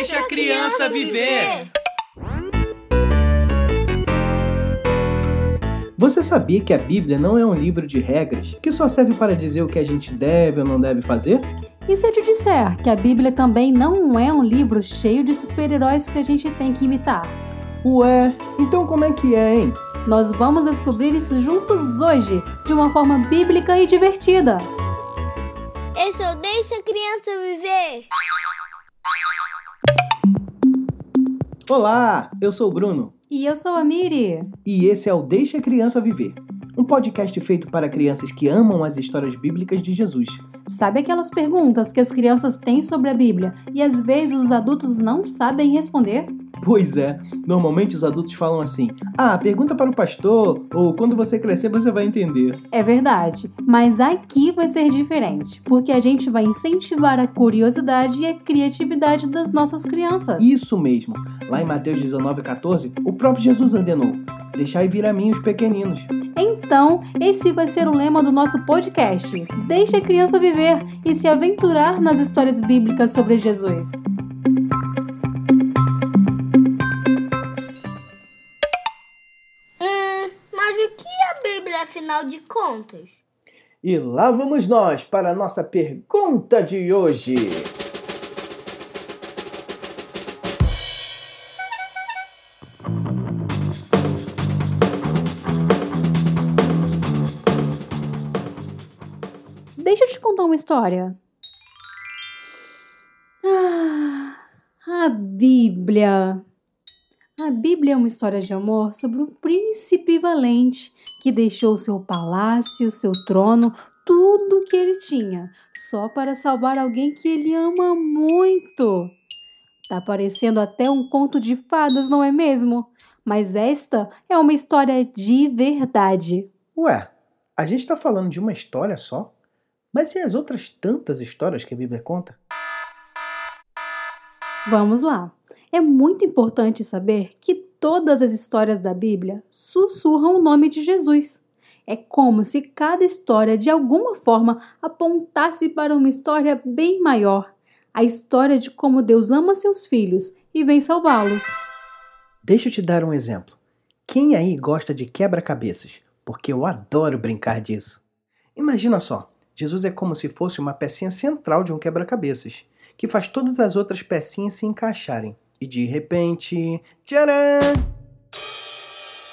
Deixa a criança viver. Você sabia que a Bíblia não é um livro de regras que só serve para dizer o que a gente deve ou não deve fazer? E se eu te disser que a Bíblia também não é um livro cheio de super-heróis que a gente tem que imitar? Ué, então como é que é, hein? Nós vamos descobrir isso juntos hoje, de uma forma bíblica e divertida. Esse é o Deixa a Criança Viver. Olá, eu sou o Bruno. E eu sou a Miri. E esse é o Deixa a Criança Viver, um podcast feito para crianças que amam as histórias bíblicas de Jesus. Sabe aquelas perguntas que as crianças têm sobre a Bíblia e às vezes os adultos não sabem responder? Pois é, normalmente os adultos falam assim: ah, pergunta para o pastor, ou quando você crescer você vai entender. É verdade, mas aqui vai ser diferente, porque a gente vai incentivar a curiosidade e a criatividade das nossas crianças. Isso mesmo, lá em Mateus 19,14, o próprio Jesus ordenou: deixai vir a mim os pequeninos. Então, esse vai ser o lema do nosso podcast. Deixe a criança viver e se aventurar nas histórias bíblicas sobre Jesus. Afinal de contas? E lá vamos nós para a nossa pergunta de hoje. Deixa eu te contar uma história. Ah, a Bíblia. A Bíblia é uma história de amor sobre um príncipe valente que deixou seu palácio, seu trono, tudo o que ele tinha, só para salvar alguém que ele ama muito. Tá parecendo até um conto de fadas, não é mesmo? Mas esta é uma história de verdade. Ué, a gente está falando de uma história só? Mas e as outras tantas histórias que a Bíblia conta? Vamos lá. É muito importante saber que todas as histórias da Bíblia sussurram o nome de Jesus. É como se cada história de alguma forma apontasse para uma história bem maior a história de como Deus ama seus filhos e vem salvá-los. Deixa eu te dar um exemplo. Quem aí gosta de quebra-cabeças? Porque eu adoro brincar disso. Imagina só, Jesus é como se fosse uma pecinha central de um quebra-cabeças, que faz todas as outras pecinhas se encaixarem. E de repente, tcharam!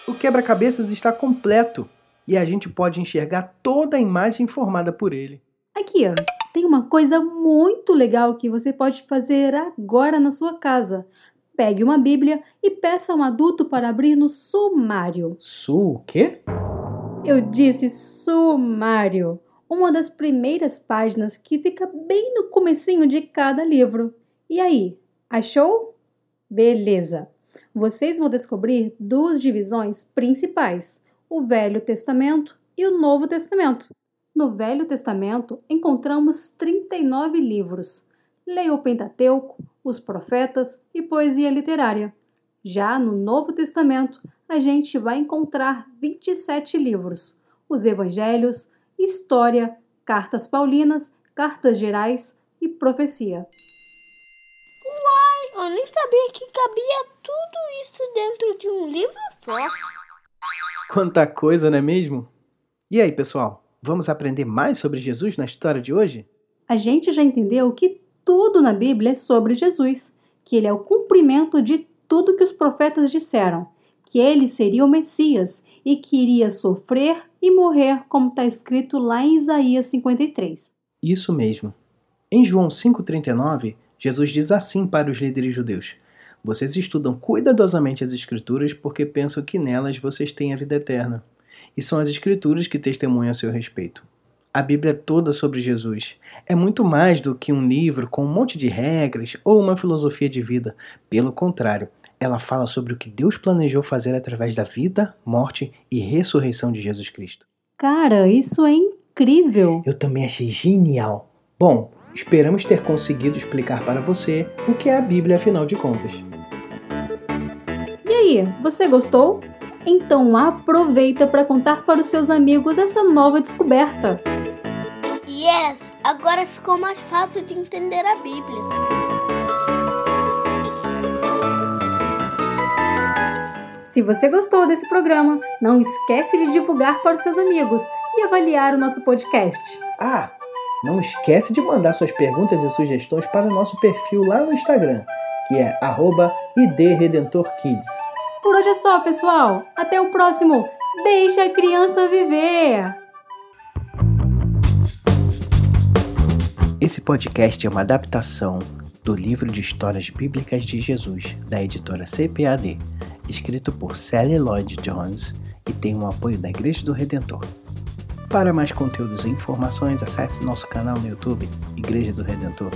O quebra-cabeças está completo e a gente pode enxergar toda a imagem formada por ele. Aqui, ó, tem uma coisa muito legal que você pode fazer agora na sua casa. Pegue uma Bíblia e peça a um adulto para abrir no sumário. Su o quê? Eu disse sumário, uma das primeiras páginas que fica bem no comecinho de cada livro. E aí, achou? Beleza. Vocês vão descobrir duas divisões principais: o Velho Testamento e o Novo Testamento. No Velho Testamento encontramos 39 livros. Leia o Pentateuco, os Profetas e poesia literária. Já no Novo Testamento, a gente vai encontrar 27 livros: os Evangelhos, História, Cartas Paulinas, Cartas Gerais e Profecia. Eu nem sabia que cabia tudo isso dentro de um livro só. Quanta coisa, não é mesmo? E aí, pessoal, vamos aprender mais sobre Jesus na história de hoje? A gente já entendeu que tudo na Bíblia é sobre Jesus, que ele é o cumprimento de tudo que os profetas disseram, que ele seria o Messias e que iria sofrer e morrer, como está escrito lá em Isaías 53. Isso mesmo. Em João 5,39, Jesus diz assim para os líderes judeus: Vocês estudam cuidadosamente as Escrituras porque pensam que nelas vocês têm a vida eterna. E são as Escrituras que testemunham a seu respeito. A Bíblia é toda sobre Jesus. É muito mais do que um livro com um monte de regras ou uma filosofia de vida. Pelo contrário, ela fala sobre o que Deus planejou fazer através da vida, morte e ressurreição de Jesus Cristo. Cara, isso é incrível! Eu também achei genial. Bom, Esperamos ter conseguido explicar para você o que é a Bíblia, afinal de contas. E aí, você gostou? Então aproveita para contar para os seus amigos essa nova descoberta. Yes, agora ficou mais fácil de entender a Bíblia. Se você gostou desse programa, não esquece de divulgar para os seus amigos e avaliar o nosso podcast. Ah! Não esquece de mandar suas perguntas e sugestões para o nosso perfil lá no Instagram, que é @idredentorkids. Por hoje é só, pessoal. Até o próximo. Deixa a criança viver. Esse podcast é uma adaptação do livro de histórias bíblicas de Jesus, da editora CPAD, escrito por Sally Lloyd Jones e tem o apoio da Igreja do Redentor. Para mais conteúdos e informações, acesse nosso canal no YouTube, Igreja do Redentor.